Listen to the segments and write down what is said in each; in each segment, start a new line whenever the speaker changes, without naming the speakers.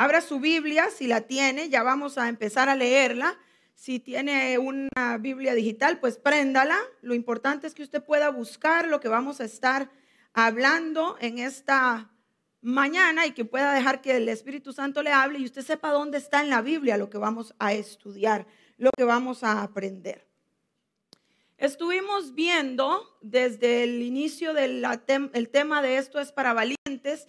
Abra su Biblia si la tiene, ya vamos a empezar a leerla. Si tiene una Biblia digital, pues préndala. Lo importante es que usted pueda buscar lo que vamos a estar hablando en esta mañana y que pueda dejar que el Espíritu Santo le hable y usted sepa dónde está en la Biblia lo que vamos a estudiar, lo que vamos a aprender. Estuvimos viendo desde el inicio del tema de esto es para valientes,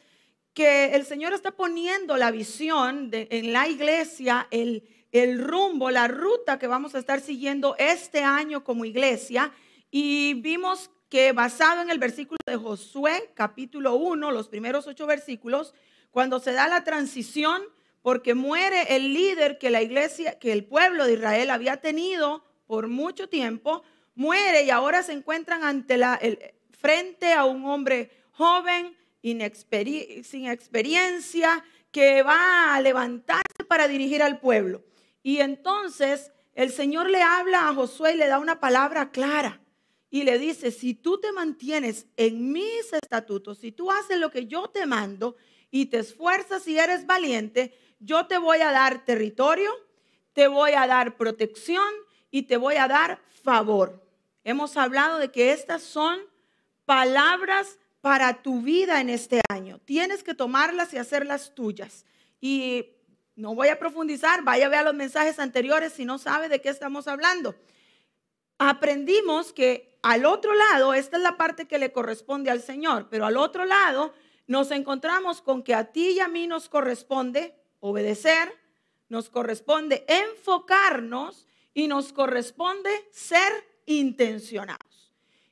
que el Señor está poniendo la visión en la iglesia, el, el rumbo, la ruta que vamos a estar siguiendo este año como iglesia. Y vimos que basado en el versículo de Josué, capítulo 1, los primeros ocho versículos, cuando se da la transición, porque muere el líder que la iglesia, que el pueblo de Israel había tenido por mucho tiempo, muere y ahora se encuentran ante la, el, frente a un hombre joven, sin experiencia, que va a levantarse para dirigir al pueblo. Y entonces el Señor le habla a Josué y le da una palabra clara y le dice, si tú te mantienes en mis estatutos, si tú haces lo que yo te mando y te esfuerzas y eres valiente, yo te voy a dar territorio, te voy a dar protección y te voy a dar favor. Hemos hablado de que estas son palabras para tu vida en este año. Tienes que tomarlas y hacerlas tuyas. Y no voy a profundizar, vaya a ver los mensajes anteriores si no sabe de qué estamos hablando. Aprendimos que al otro lado, esta es la parte que le corresponde al Señor, pero al otro lado nos encontramos con que a ti y a mí nos corresponde obedecer, nos corresponde enfocarnos y nos corresponde ser intencionados.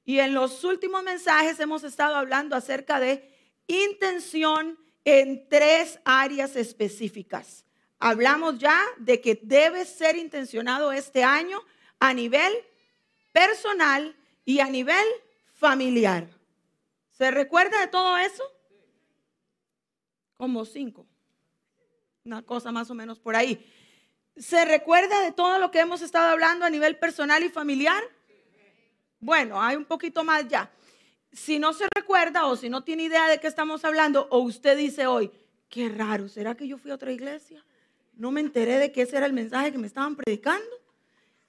Y en los últimos mensajes hemos estado hablando acerca de intención en tres áreas específicas. Hablamos ya de que debe ser intencionado este año a nivel personal, y a nivel familiar. ¿Se recuerda de todo eso? Como cinco. Una cosa más o menos por ahí. ¿Se recuerda de todo lo que hemos estado hablando a nivel personal y familiar? Bueno, hay un poquito más ya. Si no se recuerda o si no tiene idea de qué estamos hablando, o usted dice hoy, qué raro, ¿será que yo fui a otra iglesia? No me enteré de que ese era el mensaje que me estaban predicando.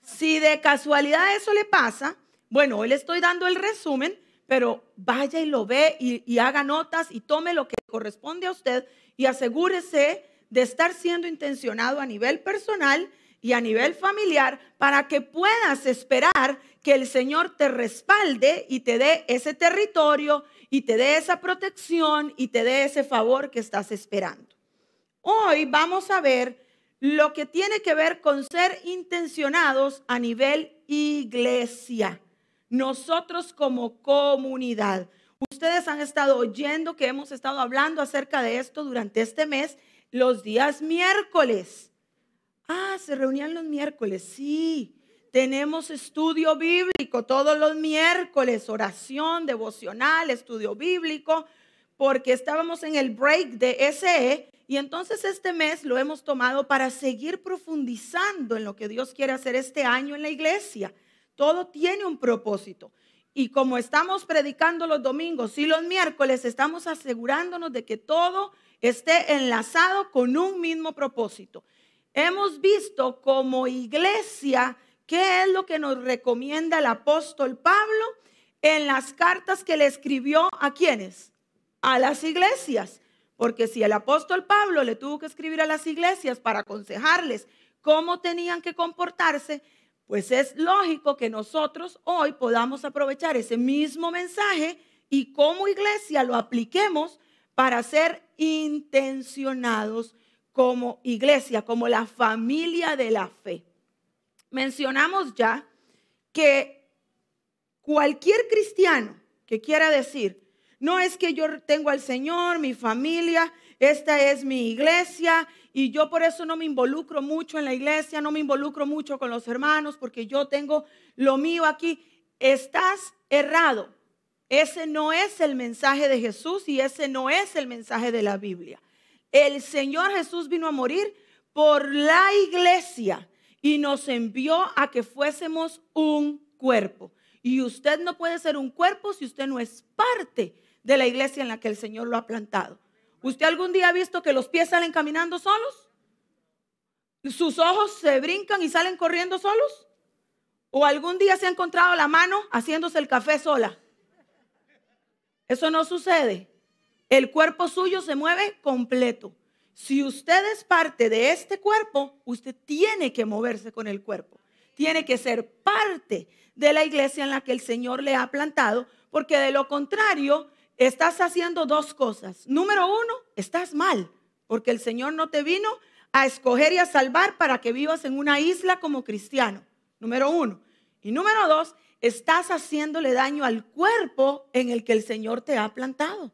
Si de casualidad eso le pasa, bueno, hoy le estoy dando el resumen, pero vaya y lo ve y, haga notas y tome lo que corresponde a usted y asegúrese de estar siendo intencionado a nivel personal y a nivel familiar para que puedas esperar que el Señor te respalde y te dé ese territorio y te dé esa protección y te dé ese favor que estás esperando. Hoy vamos a ver lo que tiene que ver con ser intencionados a nivel iglesia nosotros como comunidad. Ustedes han estado oyendo que hemos estado hablando acerca de esto durante este mes, los días miércoles. Ah, se reunían los miércoles, sí. Tenemos estudio bíblico todos los miércoles, oración devocional, estudio bíblico, porque estábamos en el break de SE y entonces este mes lo hemos tomado para seguir profundizando en lo que Dios quiere hacer este año en la iglesia. Todo tiene un propósito. Y como estamos predicando los domingos y los miércoles, estamos asegurándonos de que todo esté enlazado con un mismo propósito. Hemos visto como iglesia qué es lo que nos recomienda el apóstol Pablo en las cartas que le escribió a quienes? A las iglesias. Porque si el apóstol Pablo le tuvo que escribir a las iglesias para aconsejarles cómo tenían que comportarse, pues es lógico que nosotros hoy podamos aprovechar ese mismo mensaje y como iglesia lo apliquemos para ser intencionados como iglesia, como la familia de la fe. Mencionamos ya que cualquier cristiano que quiera decir, no es que yo tengo al Señor, mi familia, esta es mi iglesia y yo por eso no me involucro mucho en la iglesia, no me involucro mucho con los hermanos porque yo tengo lo mío aquí. Estás errado. Ese no es el mensaje de Jesús y ese no es el mensaje de la Biblia. El Señor Jesús vino a morir por la iglesia y nos envió a que fuésemos un cuerpo. Y usted no puede ser un cuerpo si usted no es parte de la iglesia en la que el Señor lo ha plantado. ¿Usted algún día ha visto que los pies salen caminando solos? ¿Sus ojos se brincan y salen corriendo solos? ¿O algún día se ha encontrado la mano haciéndose el café sola? Eso no sucede. El cuerpo suyo se mueve completo. Si usted es parte de este cuerpo, usted tiene que moverse con el cuerpo. Tiene que ser parte de la iglesia en la que el Señor le ha plantado, porque de lo contrario, estás haciendo dos cosas. Número uno, estás mal, porque el Señor no te vino a escoger y a salvar para que vivas en una isla como cristiano. Número uno. Y número dos, estás haciéndole daño al cuerpo en el que el Señor te ha plantado.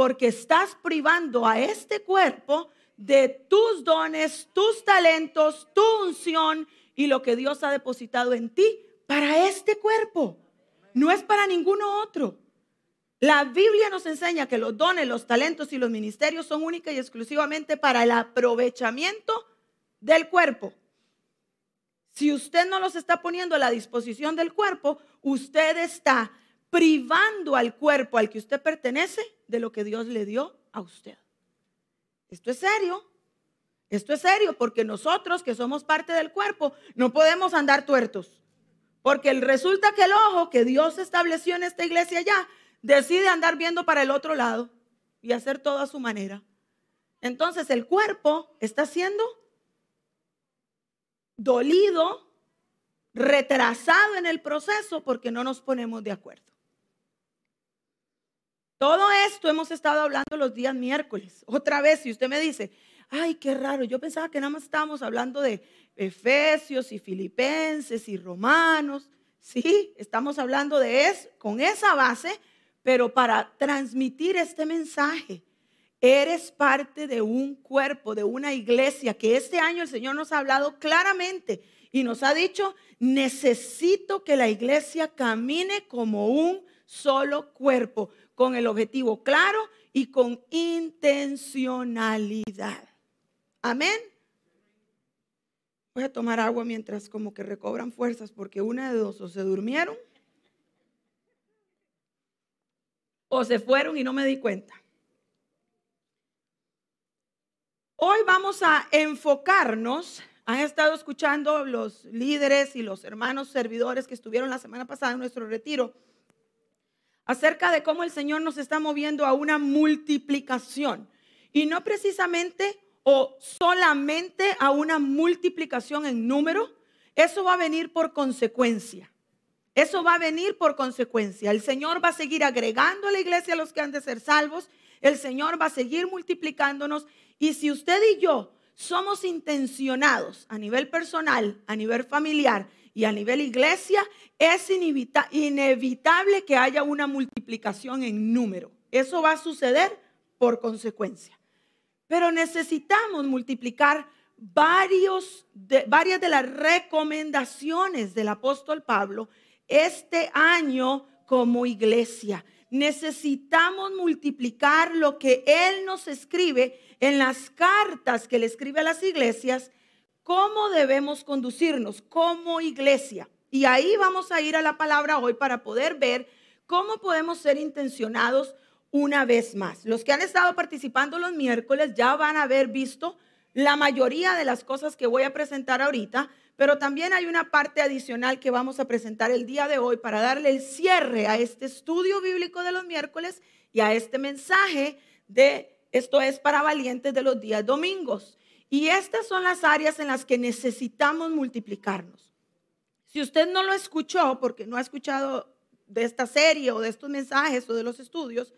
Porque estás privando a este cuerpo de tus dones, tus talentos, tu unción y lo que Dios ha depositado en ti para este cuerpo. No es para ninguno otro. La Biblia nos enseña que los dones, los talentos y los ministerios son únicos y exclusivamente para el aprovechamiento del cuerpo. Si usted no los está poniendo a la disposición del cuerpo, usted está privando al cuerpo al que usted pertenece de lo que Dios le dio a usted. Esto es serio. Esto es serio porque nosotros que somos parte del cuerpo no podemos andar tuertos. Porque resulta que el ojo que Dios estableció en esta iglesia ya decide andar viendo para el otro lado y hacer todo a su manera. Entonces el cuerpo está siendo dolido, retrasado en el proceso porque no nos ponemos de acuerdo. Todo esto hemos estado hablando los días miércoles. Otra vez, si usted me dice, ay, qué raro, yo pensaba que nada más estábamos hablando de Efesios y Filipenses y Romanos. Sí, estamos hablando de eso, con esa base, pero para transmitir este mensaje, eres parte de un cuerpo, de una iglesia, que este año el Señor nos ha hablado claramente y nos ha dicho, necesito que la iglesia camine como un solo cuerpo, con el objetivo claro y con intencionalidad. Amén. Voy a tomar agua mientras como que recobran fuerzas porque una de dos o se durmieron o se fueron y no me di cuenta. Hoy vamos a enfocarnos, han estado escuchando los líderes y los hermanos servidores que estuvieron la semana pasada en nuestro retiro, acerca de cómo el Señor nos está moviendo a una multiplicación. Y no precisamente o solamente a una multiplicación en número, eso va a venir por consecuencia. Eso va a venir por consecuencia. El Señor va a seguir agregando a la iglesia a los que han de ser salvos. El Señor va a seguir multiplicándonos. Y si usted y yo somos intencionados a nivel personal, a nivel familiar y a nivel iglesia, es inevitable que haya una multiplicación en número. Eso va a suceder por consecuencia. Pero necesitamos multiplicar varios de, varias de las recomendaciones del apóstol Pablo este año como iglesia. Necesitamos multiplicar lo que Él nos escribe en las cartas que le escribe a las iglesias, cómo debemos conducirnos como iglesia. Y ahí vamos a ir a la palabra hoy para poder ver cómo podemos ser intencionados una vez más. Los que han estado participando los miércoles ya van a haber visto la mayoría de las cosas que voy a presentar ahorita, pero también hay una parte adicional que vamos a presentar el día de hoy para darle el cierre a este estudio bíblico de los miércoles y a este mensaje de esto es para valientes de los días domingos. Y estas son las áreas en las que necesitamos multiplicarnos. Si usted no lo escuchó, porque no ha escuchado de esta serie o de estos mensajes o de los estudios,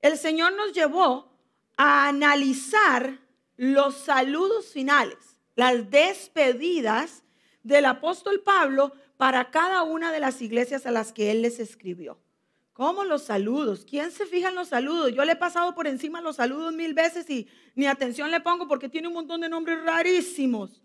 el Señor nos llevó a analizar los saludos finales, las despedidas del apóstol Pablo para cada una de las iglesias a las que él les escribió. ¿Cómo los saludos? ¿Quién se fija en los saludos? Yo le he pasado por encima los saludos mil veces y ni atención le pongo porque tiene un montón de nombres rarísimos.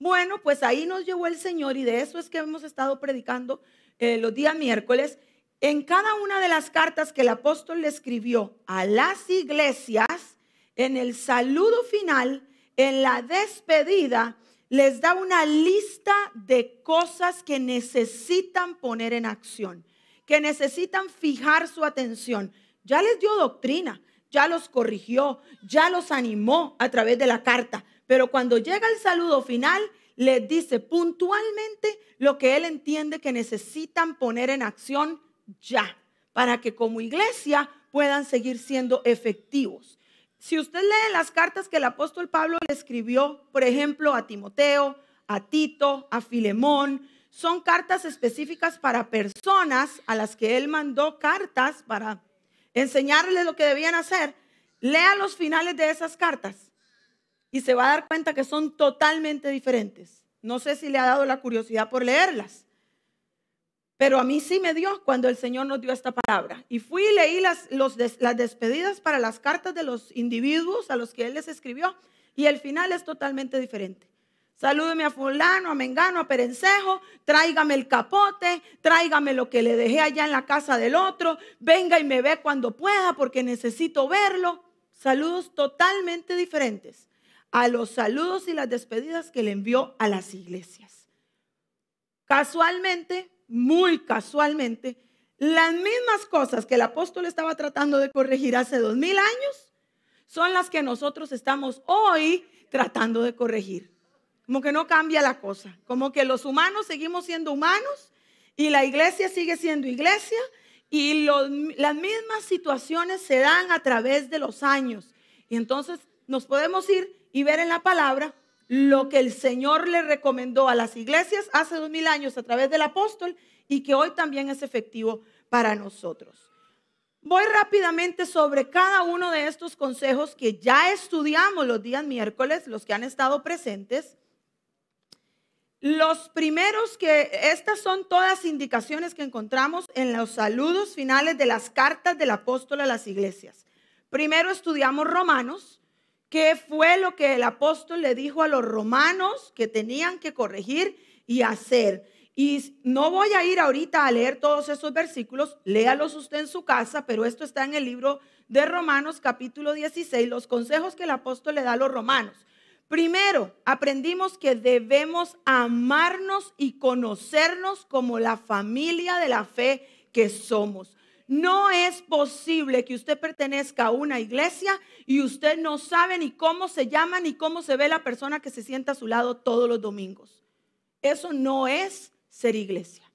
Bueno, pues ahí nos llevó el Señor y de eso es que hemos estado predicando eh, los días miércoles. En cada una de las cartas que el apóstol le escribió a las iglesias, en el saludo final, en la despedida, les da una lista de cosas que necesitan poner en acción, que necesitan fijar su atención. Ya les dio doctrina, ya los corrigió, ya los animó a través de la carta. Pero cuando llega el saludo final, les dice puntualmente lo que él entiende que necesitan poner en acción ya, para que como iglesia puedan seguir siendo efectivos. Si usted lee las cartas que el apóstol Pablo le escribió, por ejemplo, a Timoteo, a Tito, a Filemón, son cartas específicas para personas a las que él mandó cartas para enseñarles lo que debían hacer. Lea los finales de esas cartas y se va a dar cuenta que son totalmente diferentes. No sé si le ha dado la curiosidad por leerlas. Pero a mí sí me dio cuando el Señor nos dio esta palabra. Y fui y leí las, las despedidas para las cartas de los individuos a los que Él les escribió. Y el final es totalmente diferente. Salúdeme a fulano, a mengano, a perencejo, tráigame el capote, tráigame lo que le dejé allá en la casa del otro, venga y me ve cuando pueda porque necesito verlo. Saludos totalmente diferentes a los saludos y las despedidas que le envió a las iglesias. Casualmente, muy casualmente, las mismas cosas que el apóstol estaba tratando de corregir hace dos mil años son las que nosotros estamos hoy tratando de corregir. Como que no cambia la cosa, como que los humanos seguimos siendo humanos y la iglesia sigue siendo iglesia y las mismas situaciones se dan a través de los años. Y entonces nos podemos ir y ver en la palabra lo que el Señor le recomendó a las iglesias hace dos mil años a través del apóstol y que hoy también es efectivo para nosotros. Voy rápidamente sobre cada uno de estos consejos que ya estudiamos los días miércoles, los que han estado presentes. Los primeros que, estas son todas indicaciones que encontramos en los saludos finales de las cartas del apóstol a las iglesias. Primero estudiamos Romanos, ¿Qué fue lo que el apóstol le dijo a los romanos que tenían que corregir y hacer? Y no voy a ir ahorita a leer todos esos versículos, léalos usted en su casa, pero esto está en el libro de Romanos capítulo 16, los consejos que el apóstol le da a los romanos. Primero, aprendimos que debemos amarnos y conocernos como la familia de la fe que somos. No es posible que usted pertenezca a una iglesia y usted no sabe ni cómo se llama ni cómo se ve la persona que se sienta a su lado todos los domingos. Eso no es ser iglesia.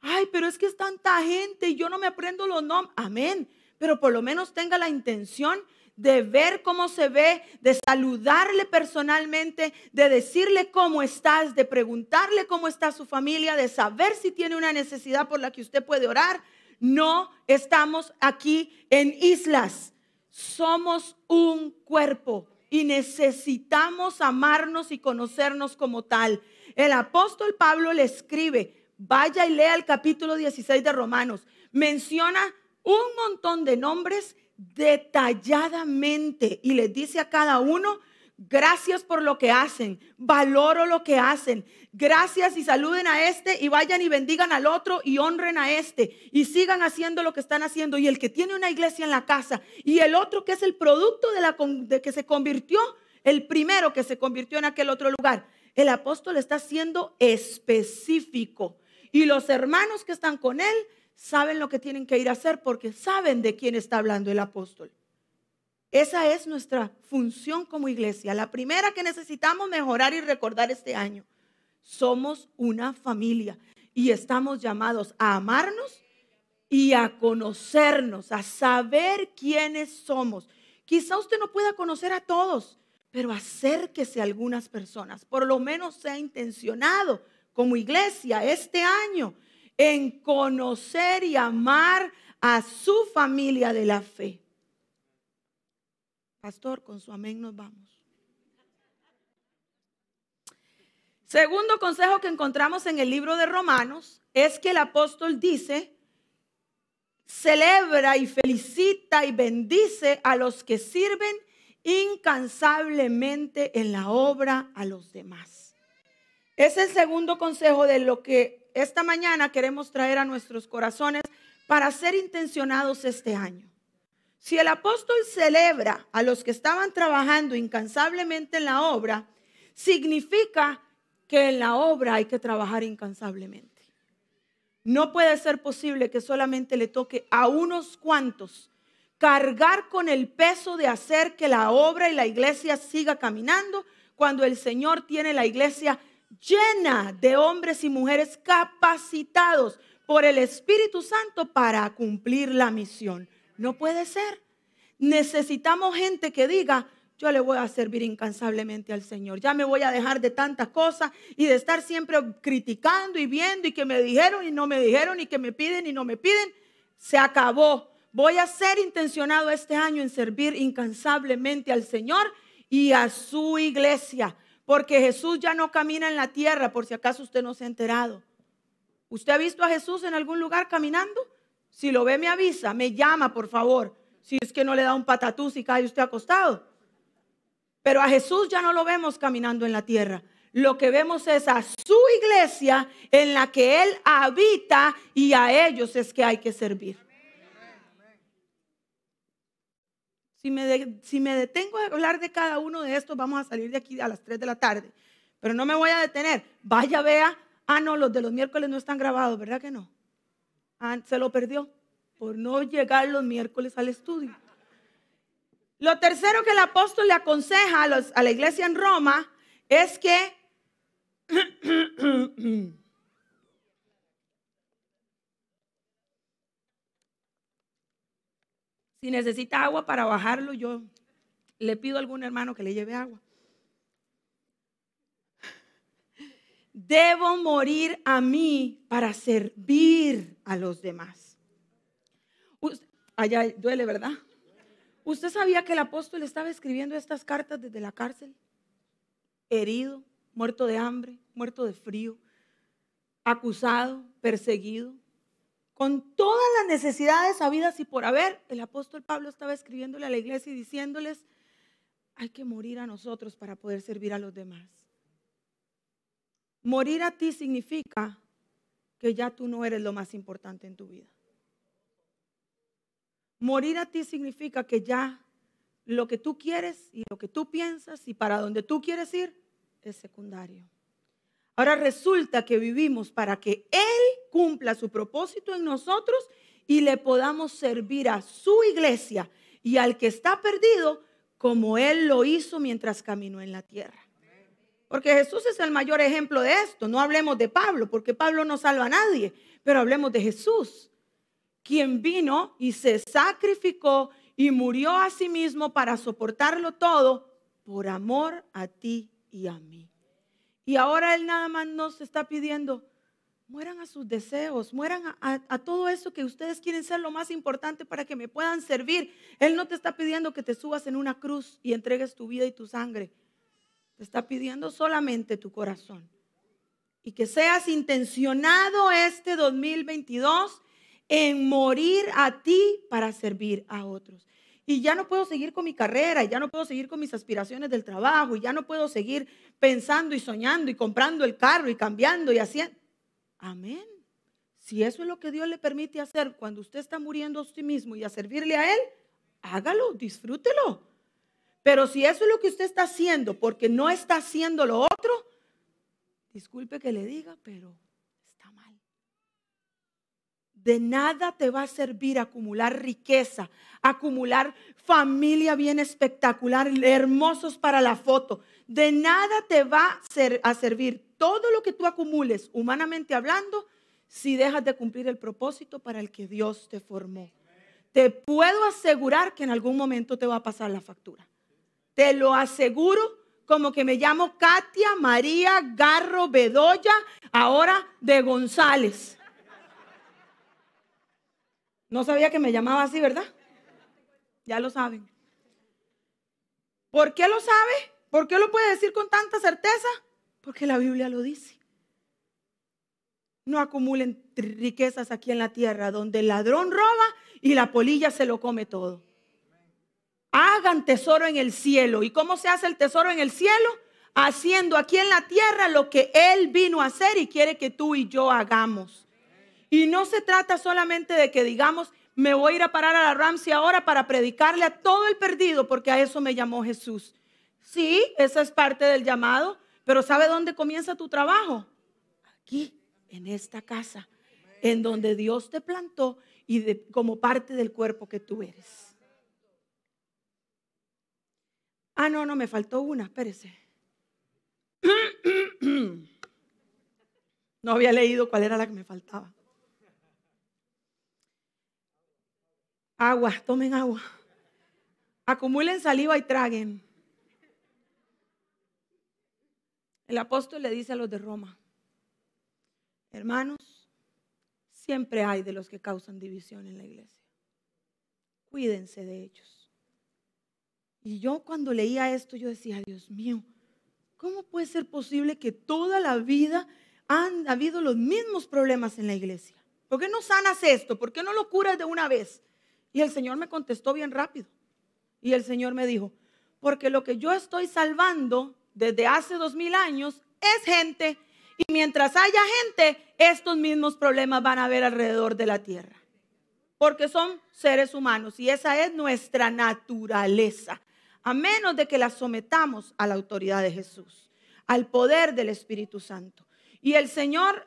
Ay, pero es que es tanta gente y yo no me aprendo los nombres. Amén. Pero por lo menos tenga la intención de ver cómo se ve, de saludarle personalmente, de decirle cómo estás, de preguntarle cómo está su familia, de saber si tiene una necesidad por la que usted puede orar, no estamos aquí en islas. Somos un cuerpo y necesitamos amarnos y conocernos como tal. El apóstol Pablo le escribe, vaya y lea el capítulo 16 de Romanos. Menciona un montón de nombres detalladamente y les dice a cada uno Gracias por lo que hacen. Valoro lo que hacen. Gracias y saluden a este y vayan y bendigan al otro y honren a este y sigan haciendo lo que están haciendo. Y el que tiene una iglesia en la casa y el otro que es el producto de, la, de que se convirtió, el primero que se convirtió en aquel otro lugar. El apóstol está siendo específico y los hermanos que están con él saben lo que tienen que ir a hacer porque saben de quién está hablando el apóstol. Esa es nuestra función como iglesia. La primera que necesitamos mejorar y recordar este año. Somos una familia y estamos llamados a amarnos y a conocernos, a saber quiénes somos. Quizá usted no pueda conocer a todos, pero acérquese a algunas personas. Por lo menos sea intencionado como iglesia este año en conocer y amar a su familia de la fe. Pastor, con su amén nos vamos. Segundo consejo que encontramos en el libro de Romanos es que el apóstol dice, celebra y felicita y bendice a los que sirven incansablemente en la obra a los demás. Es el segundo consejo de lo que esta mañana queremos traer a nuestros corazones para ser intencionados este año. Si el apóstol celebra a los que estaban trabajando incansablemente en la obra, significa que en la obra hay que trabajar incansablemente. No puede ser posible que solamente le toque a unos cuantos cargar con el peso de hacer que la obra y la iglesia siga caminando cuando el Señor tiene la iglesia llena de hombres y mujeres capacitados por el Espíritu Santo para cumplir la misión. No puede ser. Necesitamos gente que diga, yo le voy a servir incansablemente al Señor. Ya me voy a dejar de tantas cosas y de estar siempre criticando y viendo y que me dijeron y no me dijeron y que me piden y no me piden. Se acabó. Voy a ser intencionado este año en servir incansablemente al Señor y a su iglesia, porque Jesús ya no camina en la tierra, por si acaso usted no se ha enterado. ¿Usted ha visto a Jesús en algún lugar caminando? Si lo ve, me avisa, me llama, por favor. Si es que no le da un patatús y cae usted acostado. Pero a Jesús ya no lo vemos caminando en la tierra. Lo que vemos es a su iglesia en la que Él habita y a ellos es que hay que servir. Si me, detengo a hablar de cada uno de estos, vamos a salir de aquí a las 3 de la tarde. Pero no me voy a detener. Vaya, vea. Ah, no, los de los miércoles no están grabados, ¿verdad que no? Ah, se lo perdió por no llegar los miércoles al estudio. Lo tercero que el apóstol le aconseja a la iglesia en Roma es que Si necesita agua para bajarlo, yo le pido a algún hermano que le lleve agua. Debo morir a mí para servir a los demás. allá duele, ¿verdad? ¿Usted sabía que el apóstol estaba escribiendo estas cartas desde la cárcel? Herido, muerto de hambre, muerto de frío, acusado, perseguido con todas las necesidades habidas y por haber, el apóstol Pablo estaba escribiéndole a la iglesia y diciéndoles, hay que morir a nosotros para poder servir a los demás. Morir a ti significa que ya tú no eres lo más importante en tu vida. Morir a ti significa que ya lo que tú quieres y lo que tú piensas y para donde tú quieres ir es secundario. Ahora resulta que vivimos para que Él cumpla su propósito en nosotros y le podamos servir a su iglesia y al que está perdido como Él lo hizo mientras caminó en la tierra. Porque Jesús es el mayor ejemplo de esto. No hablemos de Pablo, porque Pablo no salva a nadie, pero hablemos de Jesús, quien vino y se sacrificó y murió a sí mismo para soportarlo todo por amor a ti y a mí. Y ahora Él nada más nos está pidiendo, mueran a sus deseos, mueran a, todo eso que ustedes quieren ser lo más importante para que me puedan servir. Él no te está pidiendo que te subas en una cruz y entregues tu vida y tu sangre. Te está pidiendo solamente tu corazón. Y que seas intencionado este 2022 en morir a ti para servir a otros y ya no puedo seguir con mi carrera, y ya no puedo seguir con mis aspiraciones del trabajo, y ya no puedo seguir pensando y soñando y comprando el carro y cambiando y haciendo. Amén. Si eso es lo que Dios le permite hacer cuando usted está muriendo a sí mismo y a servirle a Él, hágalo, disfrútelo. Pero si eso es lo que usted está haciendo porque no está haciendo lo otro, disculpe que le diga, pero de nada te va a servir acumular riqueza, acumular familia bien espectacular, hermosos para la foto. De nada te va a servir todo lo que tú acumules, humanamente hablando, si dejas de cumplir el propósito para el que Dios te formó. Te puedo asegurar que en algún momento te va a pasar la factura. Te lo aseguro como que me llamo Katia María Garro Bedoya, ahora de González. No sabía que me llamaba así, ¿verdad? Ya lo saben. ¿Por qué lo sabe? ¿Por qué lo puede decir con tanta certeza? Porque la Biblia lo dice. No acumulen riquezas aquí en la tierra donde el ladrón roba y la polilla se lo come todo. Hagan tesoro en el cielo. ¿Y cómo se hace el tesoro en el cielo? Haciendo aquí en la tierra lo que Él vino a hacer y quiere que tú y yo hagamos. Y no se trata solamente de que digamos, me voy a ir a parar a la Ramsey ahora para predicarle a todo el perdido, porque a eso me llamó Jesús. Sí, esa es parte del llamado, pero ¿sabe dónde comienza tu trabajo? Aquí, en esta casa, en donde Dios te plantó y como parte del cuerpo que tú eres. Ah, no, no, me faltó una, espérese. No había leído cuál era la que me faltaba. Agua, tomen agua. Acumulen saliva y traguen. El apóstol le dice a los de Roma, hermanos, siempre hay de los que causan división en la iglesia. Cuídense de ellos. Y yo cuando leía esto, yo decía, Dios mío, ¿cómo puede ser posible que toda la vida han habido los mismos problemas en la iglesia? ¿Por qué no sanas esto? ¿Por qué no lo curas de una vez? Y el Señor me contestó bien rápido. Y el Señor me dijo, porque lo que yo estoy salvando desde hace dos mil años es gente. Y mientras haya gente, estos mismos problemas van a haber alrededor de la tierra. Porque son seres humanos y esa es nuestra naturaleza a menos de que la sometamos a la autoridad de Jesús, al poder del Espíritu Santo. Y el Señor,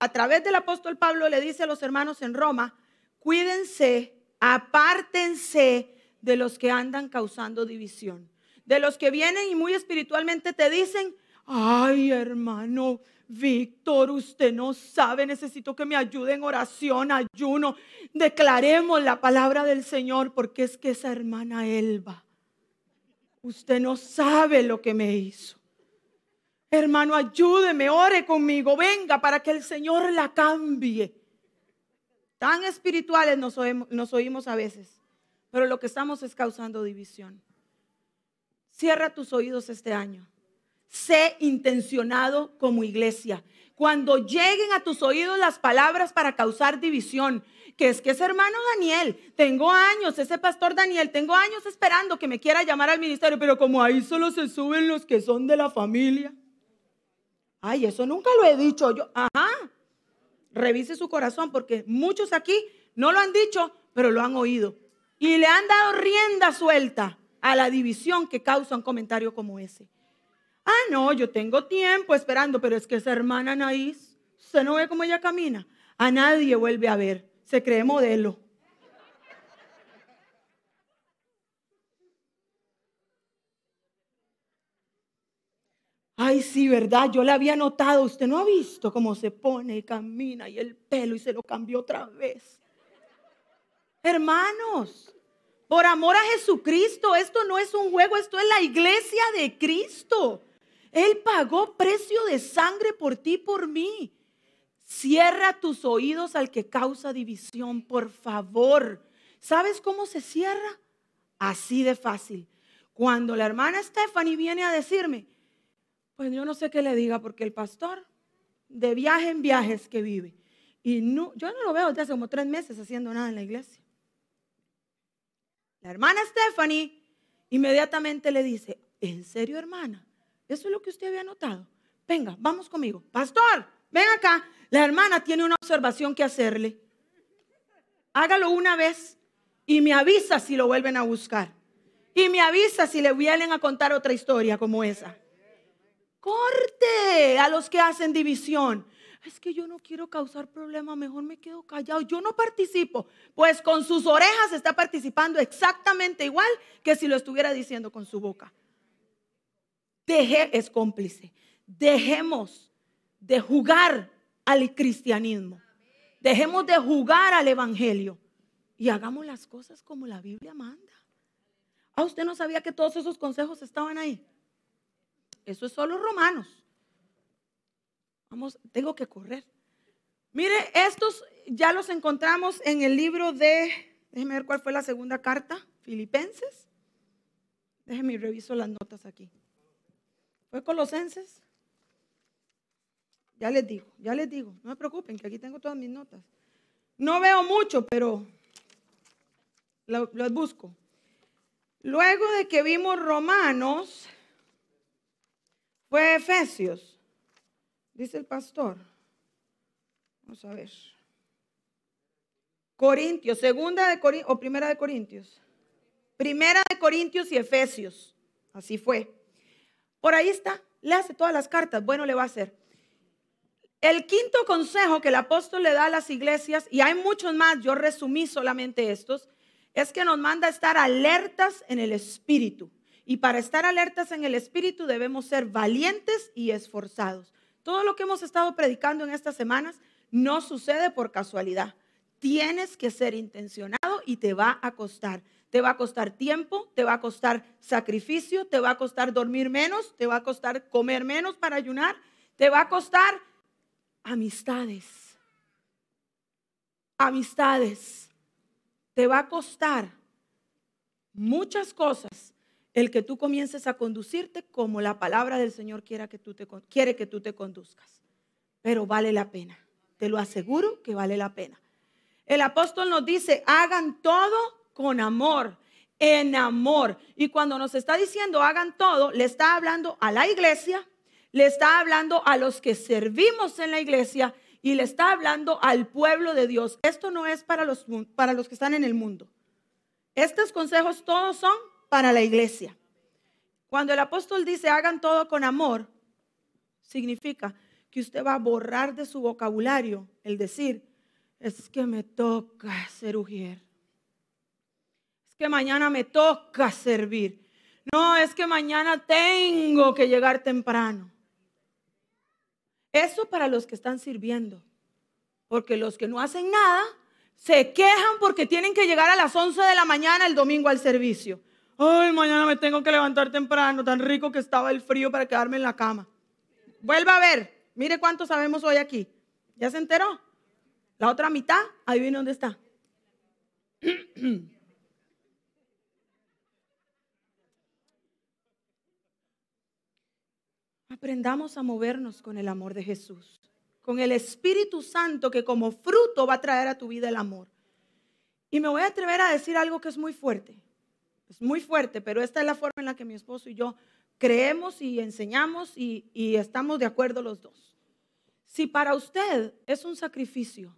a través del apóstol Pablo, le dice a los hermanos en Roma, cuídense, apártense de los que andan causando división, de los que vienen y muy espiritualmente te dicen, ay hermano, Víctor, usted no sabe, necesito que me ayude en oración, ayuno. Declaremos la palabra del Señor porque es que esa hermana Elba Usted no sabe lo que me hizo. Hermano, ayúdeme, ore conmigo, venga para que el Señor la cambie. Tan espirituales nos oímos, a veces, pero lo que estamos es causando división. Cierra tus oídos este año. Sé intencionado como iglesia. Cuando lleguen a tus oídos las palabras para causar división, que es que ese hermano Daniel, tengo años, ese pastor Daniel, tengo años esperando que me quiera llamar al ministerio, pero como ahí solo se suben los que son de la familia. Ay, eso nunca lo he dicho yo. Ajá. Revise su corazón porque muchos aquí no lo han dicho, pero lo han oído. Y le han dado rienda suelta a la división que causa un comentario como ese. Ah, no, yo tengo tiempo esperando, pero es que esa hermana Anaís, usted no ve cómo ella camina. A nadie vuelve a ver se cree modelo. Ay, sí, verdad, yo la había notado. Usted no ha visto cómo se pone y camina y el pelo y se lo cambió otra vez. Hermanos, por amor a Jesucristo, esto no es un juego, esto es la iglesia de Cristo. Él pagó precio de sangre por ti por mí. Cierra tus oídos al que causa división, por favor. ¿Sabes cómo se cierra? Así de fácil. Cuando la hermana Stephanie viene a decirme, pues yo no sé qué le diga porque el pastor de viaje en viajes que vive. Y no, yo no lo veo desde hace como tres meses haciendo nada en la iglesia. La hermana Stephanie inmediatamente le dice, ¿en serio hermana? ¿Eso es lo que usted había notado? Venga, vamos conmigo. Pastor, ven acá. La hermana tiene una observación que hacerle. Hágalo una vez y me avisa si lo vuelven a buscar. Y me avisa si le vienen a contar otra historia como esa. Corte a los que hacen división. Es que yo no quiero causar problema, mejor me quedo callado. Yo no participo. Pues con sus orejas está participando exactamente igual que si lo estuviera diciendo con su boca. Deje, es cómplice. Dejemos de jugar al cristianismo. Dejemos de jugar al evangelio y hagamos las cosas como la Biblia manda. Ah, usted no sabía que todos esos consejos estaban ahí. Eso es solo Romanos. Vamos, tengo que correr. Mire, estos ya los encontramos en el libro de, déjeme ver cuál fue la segunda carta, Filipenses. Déjeme reviso las notas aquí. ¿Fue Colosenses? Ya les digo, ya les digo, no me preocupen, que aquí tengo todas mis notas. No veo mucho, pero las busco. Luego de que vimos Romanos, fue Efesios, dice el pastor. Vamos a ver. Corintios, segunda de Corintios o primera de Corintios. Primera de Corintios y Efesios. Así fue. Por ahí está. Le hace todas las cartas. Bueno, le va a hacer. El quinto consejo que el apóstol le da a las iglesias, y hay muchos más, yo resumí solamente estos, es que nos manda a estar alertas en el espíritu. Y para estar alertas en el espíritu debemos ser valientes y esforzados. Todo lo que hemos estado predicando en estas semanas no sucede por casualidad. Tienes que ser intencionado y te va a costar. Te va a costar tiempo, te va a costar sacrificio, te va a costar dormir menos, te va a costar comer menos para ayunar, te va a costar amistades. Amistades. Te va a costar muchas cosas el que tú comiences a conducirte como la palabra del Señor quiera que tú te, quiere que tú te conduzcas. Pero vale la pena. Te lo aseguro que vale la pena. El apóstol nos dice, hagan todo con amor, en amor. Y cuando nos está diciendo, hagan todo, le está hablando a la iglesia, le está hablando a los que servimos en la iglesia y le está hablando al pueblo de Dios. Esto no es para los, para los que están en el mundo. Estos consejos todos son para la iglesia. Cuando el apóstol dice hagan todo con amor, significa que usted va a borrar de su vocabulario el decir, es que me toca ser ujier. Es que mañana me toca servir. No, es que mañana tengo que llegar temprano. Eso para los que están sirviendo. Porque los que no hacen nada se quejan porque tienen que llegar a las 11 de la mañana el domingo al servicio. Ay, mañana me tengo que levantar temprano, tan rico que estaba el frío para quedarme en la cama. Vuelva a ver, mire cuánto sabemos hoy aquí. ¿Ya se enteró? La otra mitad, ahí viene dónde está. Aprendamos a movernos con el amor de Jesús, con el Espíritu Santo que como fruto va a traer a tu vida el amor. Y me voy a atrever a decir algo que es muy fuerte. Es muy fuerte, pero esta es la forma en la que mi esposo y yo creemos y enseñamos y, estamos de acuerdo los dos. Si para usted es un sacrificio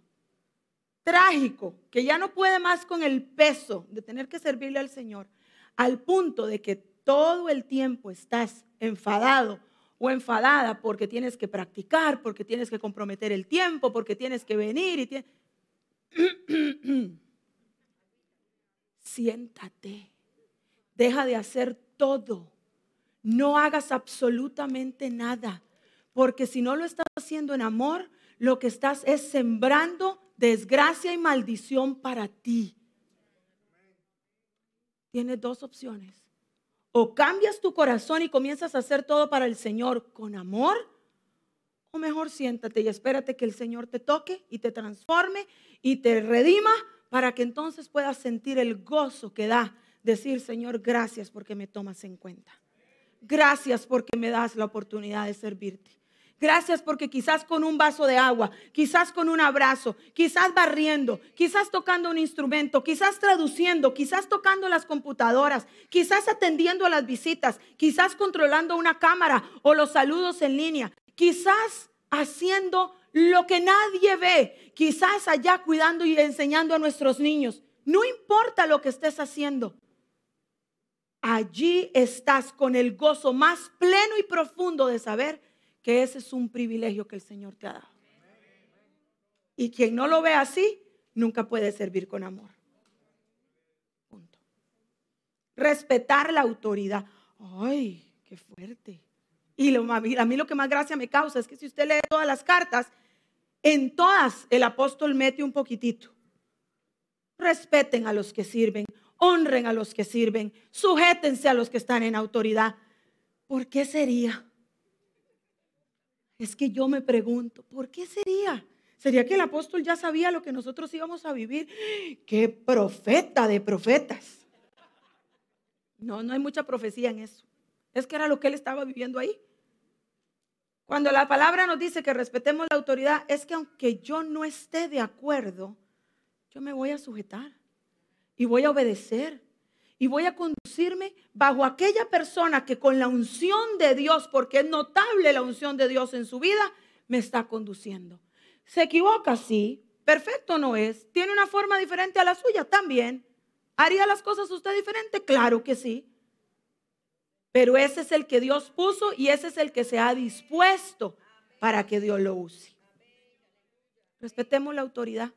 trágico, que ya no puede más con el peso de tener que servirle al Señor, al punto de que todo el tiempo estás enfadado o enfadada porque tienes que practicar, porque tienes que comprometer el tiempo, porque tienes que venir y siéntate, deja de hacer todo, no hagas absolutamente nada, porque si no lo estás haciendo en amor, lo que estás es sembrando desgracia y maldición para ti. Tienes dos opciones. O cambias tu corazón y comienzas a hacer todo para el Señor con amor, o mejor siéntate y espérate que el Señor te toque y te transforme y te redima para que entonces puedas sentir el gozo que da decir, Señor, gracias porque me tomas en cuenta. Gracias porque me das la oportunidad de servirte. Gracias porque quizás con un vaso de agua, quizás con un abrazo, quizás barriendo, quizás tocando un instrumento, quizás traduciendo, quizás tocando las computadoras, quizás atendiendo a las visitas, quizás controlando una cámara o los saludos en línea, quizás haciendo lo que nadie ve, quizás allá cuidando y enseñando a nuestros niños. No importa lo que estés haciendo. Allí estás con el gozo más pleno y profundo de saber que ese es un privilegio que el Señor te ha dado. Y quien no lo ve así, nunca puede servir con amor. Punto. Respetar la autoridad. Ay, qué fuerte. Y lo, a mí lo que más gracia me causa es que si usted lee todas las cartas, en todas el apóstol mete un poquitito. Respeten a los que sirven, honren a los que sirven, sujétense a los que están en autoridad. ¿Por qué sería? Es que yo me pregunto, ¿por qué sería? ¿Sería que el apóstol ya sabía lo que nosotros íbamos a vivir? ¡Qué profeta de profetas! No, no hay mucha profecía en eso. Es que era lo que él estaba viviendo ahí. Cuando la palabra nos dice que respetemos la autoridad, es que aunque yo no esté de acuerdo, yo me voy a sujetar y voy a obedecer y voy a conducirme bajo aquella persona que con la unción de Dios, porque es notable la unción de Dios en su vida, me está conduciendo. Se equivoca, sí, perfecto no es, tiene una forma diferente a la suya también. ¿Haría las cosas usted diferente? Claro que sí. Pero ese es el que Dios puso y ese es el que se ha dispuesto para que Dios lo use. Respetemos la autoridad.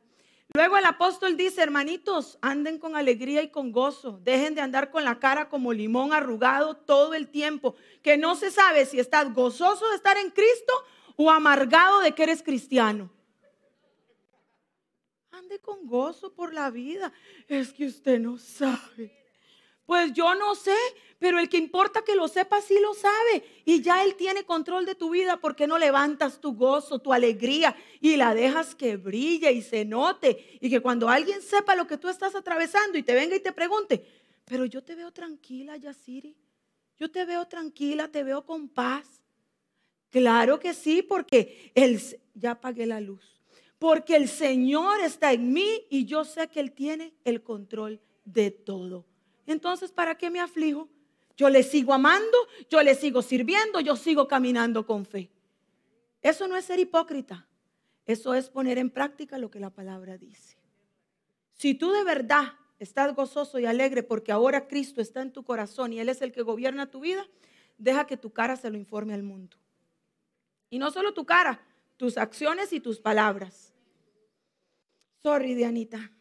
Luego el apóstol dice, hermanitos, anden con alegría y con gozo. Dejen de andar con la cara como limón arrugado todo el tiempo, que no se sabe si estás gozoso de estar en Cristo o amargado de que eres cristiano. Ande con gozo por la vida. Es que usted no sabe. Pues yo no sé, pero el que importa que lo sepa sí lo sabe. Y ya Él tiene control de tu vida porque no levantas tu gozo, tu alegría y la dejas que brille y se note. Y que cuando alguien sepa lo que tú estás atravesando y te venga y te pregunte, pero yo te veo tranquila, Yasiri. Yo te veo tranquila, te veo con paz. Claro que sí, porque él, ya apagué la luz. Porque el Señor está en mí y yo sé que Él tiene el control de todo. Entonces, ¿para qué me aflijo? Yo le sigo amando, yo le sigo sirviendo, yo sigo caminando con fe. Eso no es ser hipócrita. Eso es poner en práctica lo que la palabra dice. Si tú de verdad estás gozoso y alegre porque ahora Cristo está en tu corazón y Él es el que gobierna tu vida, deja que tu cara se lo informe al mundo. Y no solo tu cara, tus acciones y tus palabras. Sorry, Dianita.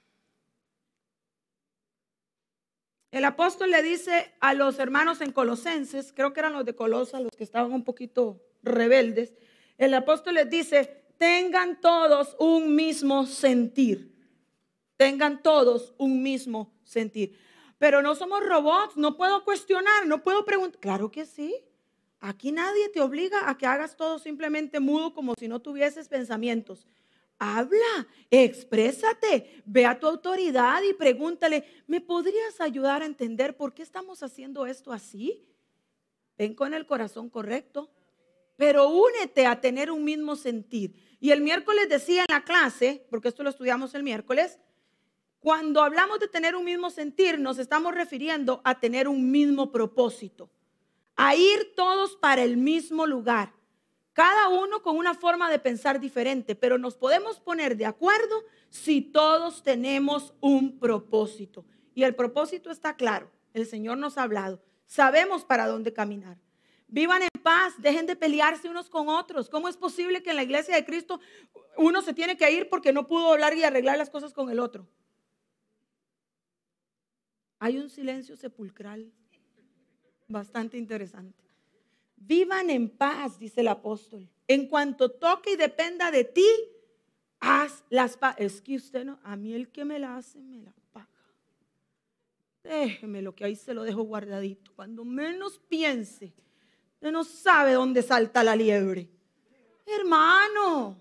El apóstol le dice a los hermanos en Colosenses, creo que eran los de Colosa, los que estaban un poquito rebeldes, el apóstol les dice, tengan todos un mismo sentir, tengan todos un mismo sentir. Pero no somos robots, no puedo cuestionar, no puedo preguntar. Claro que sí. Aquí nadie te obliga a que hagas todo simplemente mudo como si no tuvieses pensamientos. Habla, exprésate, ve a tu autoridad y pregúntale, ¿me podrías ayudar a entender por qué estamos haciendo esto así? Ven con el corazón correcto, pero únete a tener un mismo sentir. Y el miércoles decía en la clase, porque esto lo estudiamos el miércoles, cuando hablamos de tener un mismo sentir, nos estamos refiriendo a tener un mismo propósito, a ir todos para el mismo lugar. Cada uno con una forma de pensar diferente, pero nos podemos poner de acuerdo si todos tenemos un propósito. Y el propósito está claro. El Señor nos ha hablado. Sabemos para dónde caminar. Vivan en paz, dejen de pelearse unos con otros. ¿Cómo es posible que en la iglesia de Cristo uno se tiene que ir porque no pudo hablar y arreglar las cosas con el otro? Hay un silencio sepulcral bastante interesante. Vivan en paz, dice el apóstol. En cuanto toque y dependa de ti, haz las paz. Es que usted no, a mí el que me la hace, me la paga. Déjeme lo que ahí se lo dejo guardadito. Cuando menos piense, usted no sabe dónde salta la liebre. Hermano,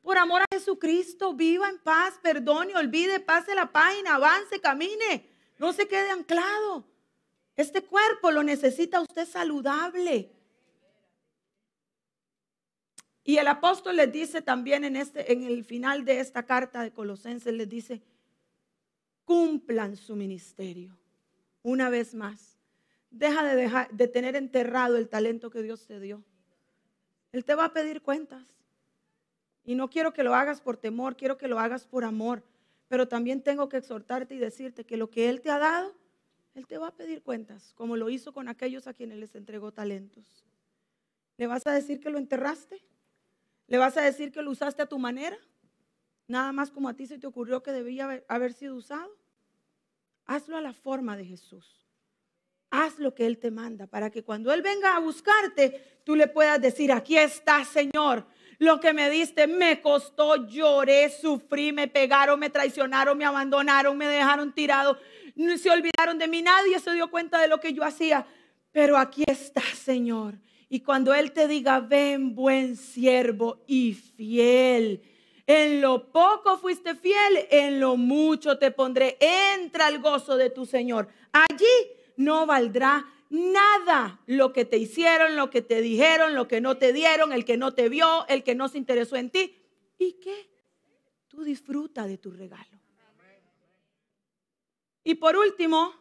por amor a Jesucristo, viva en paz, perdone, olvide, pase la página, avance, camine. No se quede anclado. Este cuerpo lo necesita usted saludable. Y el apóstol les dice también en, este, en el final de esta carta de Colosenses, les dice, cumplan su ministerio. Una vez más, deja de, de tener enterrado el talento que Dios te dio. Él te va a pedir cuentas. Y no quiero que lo hagas por temor, quiero que lo hagas por amor. Pero también tengo que exhortarte y decirte que lo que Él te ha dado, Él te va a pedir cuentas, como lo hizo con aquellos a quienes les entregó talentos. ¿Le vas a decir que lo enterraste? ¿Le vas a decir que lo usaste a tu manera? Nada más como a ti se te ocurrió que debía haber, sido usado. Hazlo a la forma de Jesús. Haz lo que Él te manda para que cuando Él venga a buscarte, tú le puedas decir, aquí está, Señor. Lo que me diste me costó, lloré, sufrí, me pegaron, me traicionaron, me abandonaron, me dejaron tirado, se olvidaron de mí, nadie se dio cuenta de lo que yo hacía. Pero aquí está, Señor. Y cuando Él te diga, ven buen siervo y fiel. En lo poco fuiste fiel, en lo mucho te pondré. Entra al gozo de tu Señor. Allí no valdrá nada lo que te hicieron, lo que te dijeron, lo que no te dieron, el que no te vio, el que no se interesó en ti. ¿Y qué? Tú disfruta de tu regalo. Y por último,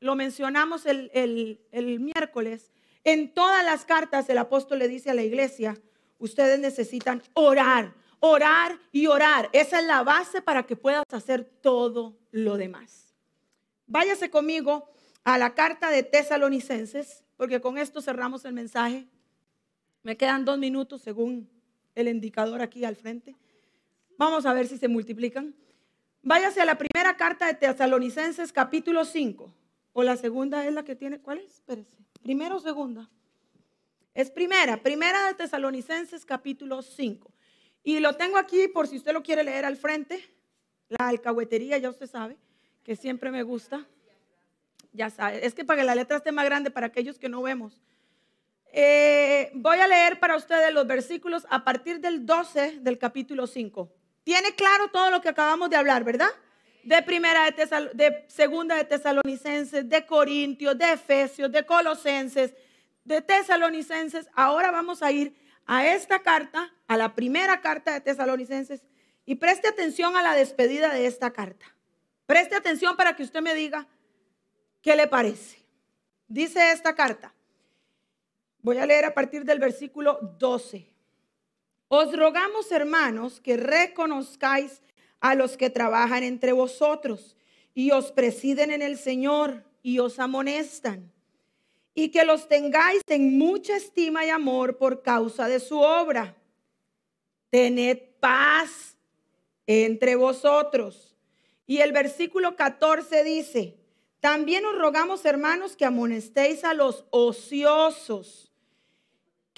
lo mencionamos el, el miércoles, en todas las cartas el apóstol le dice a la iglesia, ustedes necesitan orar, orar y orar. Esa es la base para que puedas hacer todo lo demás. Váyase conmigo a la carta de tesalonicenses, porque con esto cerramos el mensaje. Me quedan dos minutos según el indicador aquí al frente. Vamos a ver si se multiplican. Váyase a la primera carta de Tesalonicenses capítulo 5. O la segunda es la que tiene, ¿cuál es? Espérese. Primera o segunda. Es primera, primera de Tesalonicenses capítulo 5. Y lo tengo aquí por si usted lo quiere leer al frente. La alcahuetería, ya usted sabe, que siempre me gusta. Ya sabe, es que para que la letra esté más grande para aquellos que no vemos. Eh, voy a leer para ustedes los versículos a partir del 12 del capítulo 5. Tiene claro todo lo que acabamos de hablar, ¿verdad? De primera de, de segunda de Tesalonicenses, de Corintios, de Efesios, de Colosenses, de Tesalonicenses. Ahora vamos a ir a esta carta, a la primera carta de Tesalonicenses, y preste atención a la despedida de esta carta. Preste atención para que usted me diga qué le parece. Dice esta carta. Voy a leer a partir del versículo 12. Os rogamos, hermanos, que reconozcáis a los que trabajan entre vosotros y os presiden en el Señor y os amonestan, y que los tengáis en mucha estima y amor por causa de su obra. Tened paz entre vosotros. Y el versículo 14 dice, también os rogamos, hermanos, que amonestéis a los ociosos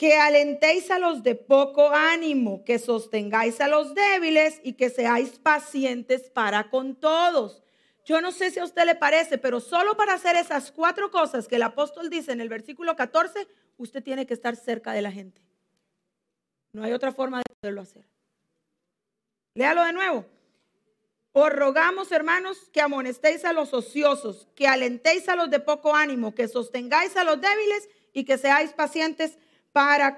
que alentéis a los de poco ánimo, que sostengáis a los débiles y que seáis pacientes para con todos. Yo no sé si a usted le parece, pero solo para hacer esas cuatro cosas que el apóstol dice en el versículo 14, usted tiene que estar cerca de la gente. No hay otra forma de poderlo hacer. Léalo de nuevo. Os rogamos, hermanos, que amonestéis a los ociosos, que alentéis a los de poco ánimo, que sostengáis a los débiles y que seáis pacientes para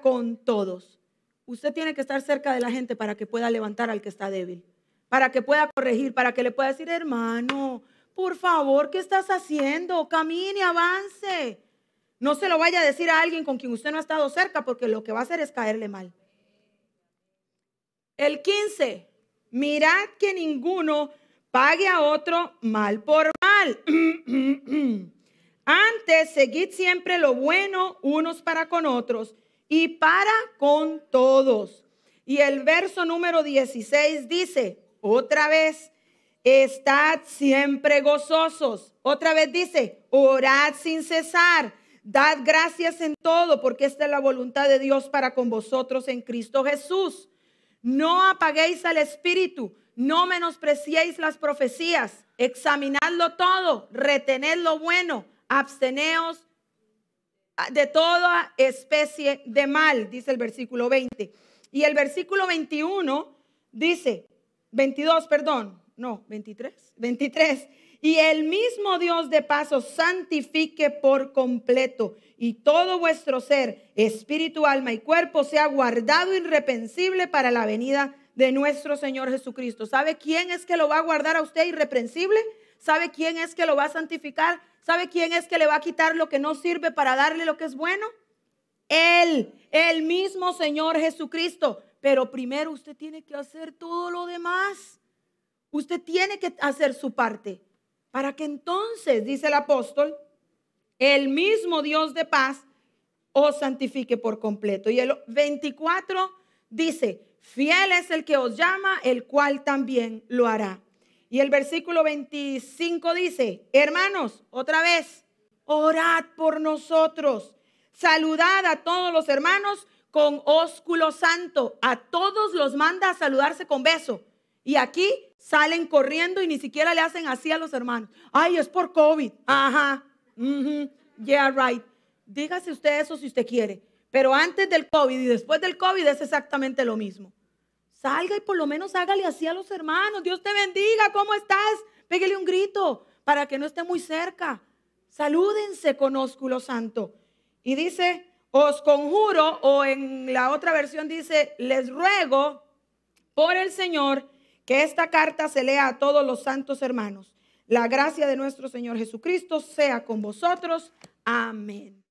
con todos. Usted tiene que estar cerca de la gente para que pueda levantar al que está débil, para que pueda corregir, para que le pueda decir, hermano, por favor, ¿qué estás haciendo? Camine, avance. No se lo vaya a decir a alguien con quien usted no ha estado cerca, porque lo que va a hacer es caerle mal. El 15, mirad que ninguno pague a otro mal por mal. Antes, seguid siempre lo bueno unos para con otros y para con todos. Y el verso número 16 dice, otra vez, estad siempre gozosos. Otra vez dice, orad sin cesar. Dad gracias en todo, porque esta es la voluntad de Dios para con vosotros en Cristo Jesús. No apaguéis al Espíritu, no menospreciéis las profecías, examinadlo todo, retened lo bueno, absteneos de toda especie de mal, dice el versículo 20. Y el versículo 21 dice, 22, perdón, no, 23, 23. Y el mismo Dios de paso santifique por completo y todo vuestro ser, espíritu, alma y cuerpo sea guardado irreprensible para la venida de nuestro Señor Jesucristo. ¿Sabe quién es que lo va a guardar a usted irreprensible? ¿Sabe quién es que lo va a santificar? ¿Sabe quién es que le va a quitar lo que no sirve para darle lo que es bueno? Él, el mismo Señor Jesucristo. Pero primero usted tiene que hacer todo lo demás. Usted tiene que hacer su parte. Para que entonces, dice el apóstol, el mismo Dios de paz os santifique por completo. Y el 24 dice, fiel es el que os llama, el cual también lo hará. Y el versículo 25 dice, hermanos, otra vez, orad por nosotros. Saludad a todos los hermanos con ósculo santo. A todos los manda a saludarse con beso. Y aquí salen corriendo y ni siquiera le hacen así a los hermanos. Ay, es por COVID. Ajá. Yeah, right. Dígase usted eso si usted quiere. Pero antes del COVID y después del COVID es exactamente lo mismo. Salga y por lo menos hágale así a los hermanos. Dios te bendiga. ¿Cómo estás? Pégale un grito para que no esté muy cerca. Salúdense con ósculo santo. Y dice, os conjuro, o en la otra versión dice, les ruego por el Señor que esta carta se lea a todos los santos hermanos. La gracia de nuestro Señor Jesucristo sea con vosotros. Amén.